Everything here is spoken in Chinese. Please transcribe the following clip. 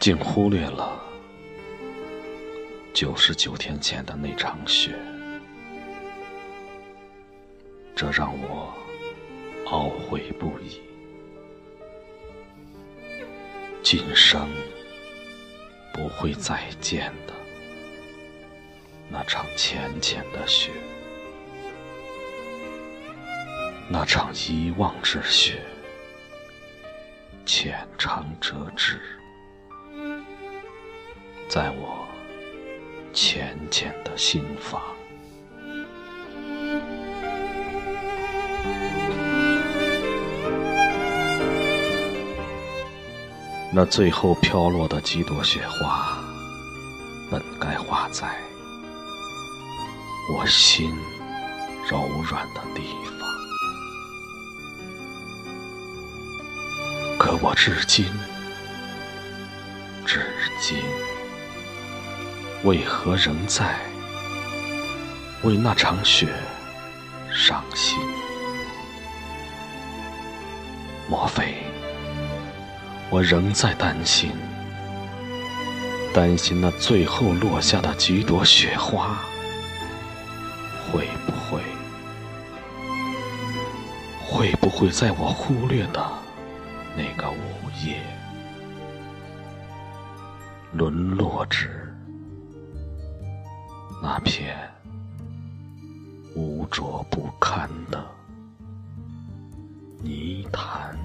竟忽略了九十九天前的那场雪，这让我懊悔不已。今生不会再见的那场浅浅的雪，那场遗忘之雪，浅尝辄止。在我浅浅的心房，那最后飘落的几朵雪花，本该化在我心柔软的地方，可我至今，至今。为何仍在为那场雪伤心？莫非我仍在担心，担心那最后落下的几朵雪花，会不会，会不会在我忽略的那个午夜，沦落至？那片污浊不堪的泥潭。